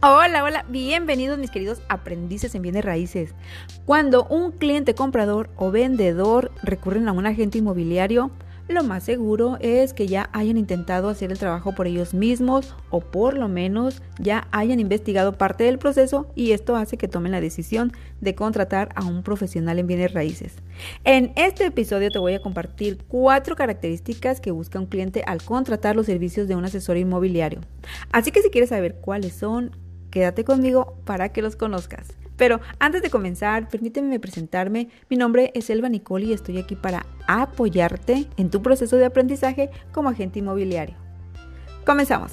Hola, hola, bienvenidos mis queridos aprendices en bienes raíces. Cuando un cliente comprador o vendedor recurren a un agente inmobiliario, lo más seguro es que ya hayan intentado hacer el trabajo por ellos mismos o por lo menos ya hayan investigado parte del proceso y esto hace que tomen la decisión de contratar a un profesional en bienes raíces. En este episodio te voy a compartir cuatro características que busca un cliente al contratar los servicios de un asesor inmobiliario. Así que si quieres saber cuáles son, Quédate conmigo para que los conozcas. Pero antes de comenzar, permíteme presentarme. Mi nombre es Elba Nicole y estoy aquí para apoyarte en tu proceso de aprendizaje como agente inmobiliario. Comenzamos.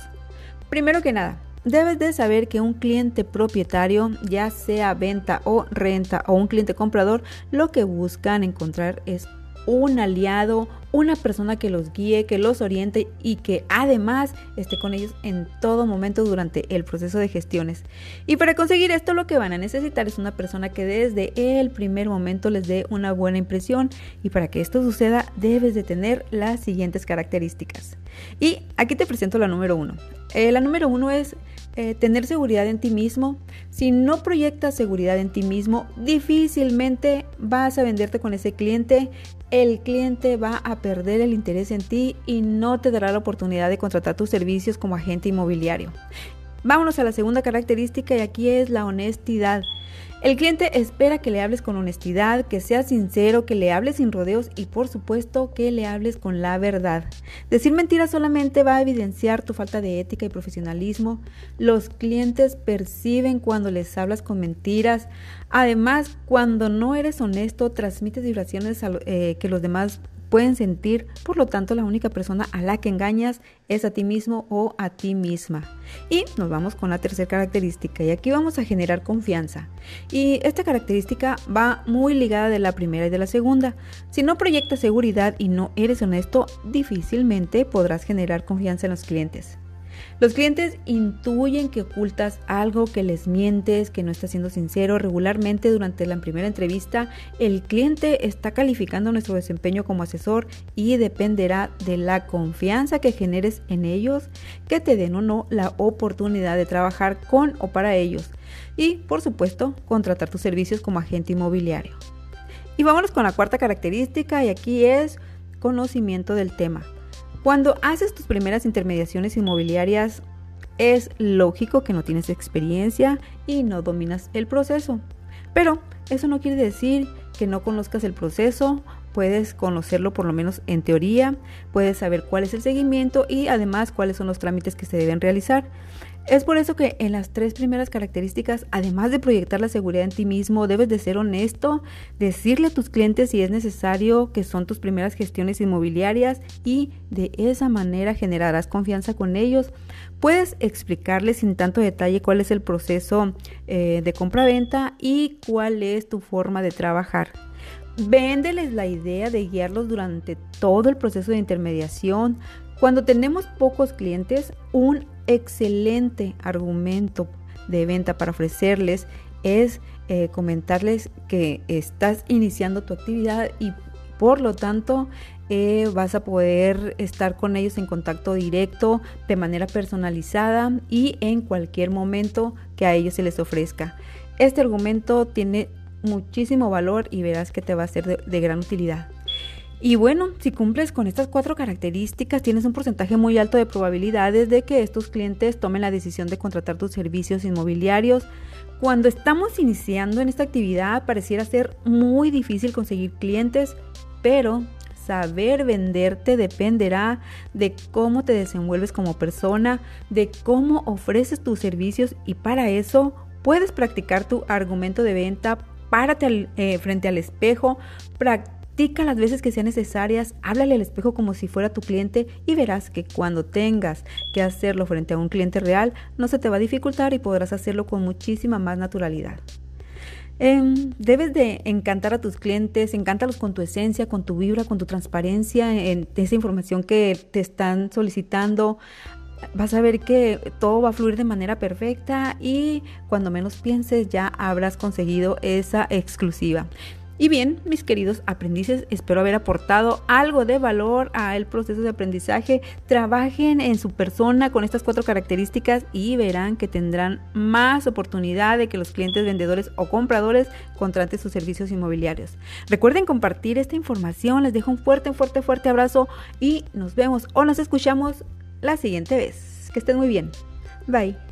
Primero que nada, debes de saber que un cliente propietario, ya sea venta o renta o un cliente comprador, lo que buscan encontrar es un aliado, una persona que los guíe, que los oriente y que además esté con ellos en todo momento durante el proceso de gestiones. Y para conseguir esto lo que van a necesitar es una persona que desde el primer momento les dé una buena impresión y para que esto suceda debes de tener las siguientes características. Y aquí te presento la número uno. Eh, la número uno es eh, tener seguridad en ti mismo. Si no proyectas seguridad en ti mismo, difícilmente vas a venderte con ese cliente. El cliente va a perder el interés en ti y no te dará la oportunidad de contratar tus servicios como agente inmobiliario. Vámonos a la segunda característica y aquí es la honestidad. El cliente espera que le hables con honestidad, que seas sincero, que le hables sin rodeos y por supuesto que le hables con la verdad. Decir mentiras solamente va a evidenciar tu falta de ética y profesionalismo. Los clientes perciben cuando les hablas con mentiras. Además, cuando no eres honesto, transmites vibraciones eh, que los demás pueden sentir, por lo tanto la única persona a la que engañas es a ti mismo o a ti misma. Y nos vamos con la tercera característica y aquí vamos a generar confianza. Y esta característica va muy ligada de la primera y de la segunda. Si no proyectas seguridad y no eres honesto, difícilmente podrás generar confianza en los clientes. Los clientes intuyen que ocultas algo, que les mientes, que no estás siendo sincero. Regularmente durante la primera entrevista, el cliente está calificando nuestro desempeño como asesor y dependerá de la confianza que generes en ellos, que te den o no la oportunidad de trabajar con o para ellos. Y, por supuesto, contratar tus servicios como agente inmobiliario. Y vámonos con la cuarta característica y aquí es conocimiento del tema. Cuando haces tus primeras intermediaciones inmobiliarias, es lógico que no tienes experiencia y no dominas el proceso. Pero eso no quiere decir que no conozcas el proceso, puedes conocerlo por lo menos en teoría, puedes saber cuál es el seguimiento y además cuáles son los trámites que se deben realizar. Es por eso que en las tres primeras características, además de proyectar la seguridad en ti mismo, debes de ser honesto, decirle a tus clientes si es necesario que son tus primeras gestiones inmobiliarias y de esa manera generarás confianza con ellos. Puedes explicarles sin tanto detalle cuál es el proceso eh, de compra-venta y cuál es tu forma de trabajar. Véndeles la idea de guiarlos durante todo el proceso de intermediación. Cuando tenemos pocos clientes, un excelente argumento de venta para ofrecerles es eh, comentarles que estás iniciando tu actividad y por lo tanto eh, vas a poder estar con ellos en contacto directo de manera personalizada y en cualquier momento que a ellos se les ofrezca. Este argumento tiene muchísimo valor y verás que te va a ser de gran utilidad. Y bueno, si cumples con estas cuatro características, tienes un porcentaje muy alto de probabilidades de que estos clientes tomen la decisión de contratar tus servicios inmobiliarios. Cuando estamos iniciando en esta actividad, pareciera ser muy difícil conseguir clientes, pero saber venderte dependerá de cómo te desenvuelves como persona, de cómo ofreces tus servicios y para eso puedes practicar tu argumento de venta, párate eh, frente al espejo, Practica las veces que sean necesarias, háblale al espejo como si fuera tu cliente y verás que cuando tengas que hacerlo frente a un cliente real, no se te va a dificultar y podrás hacerlo con muchísima más naturalidad. Em, debes de encantar a tus clientes, encántalos con tu esencia, con tu vibra, con tu transparencia, en esa información que te están solicitando. Vas a ver que todo va a fluir de manera perfecta y cuando menos pienses ya habrás conseguido esa exclusiva. Y bien, mis queridos aprendices, espero haber aportado algo de valor al proceso de aprendizaje. Trabajen en su persona con estas cuatro características y verán que tendrán más oportunidad de que los clientes vendedores o compradores contraten sus servicios inmobiliarios. Recuerden compartir esta información. Les dejo un fuerte, fuerte, fuerte abrazo y nos vemos o nos escuchamos la siguiente vez. Que estén muy bien. Bye.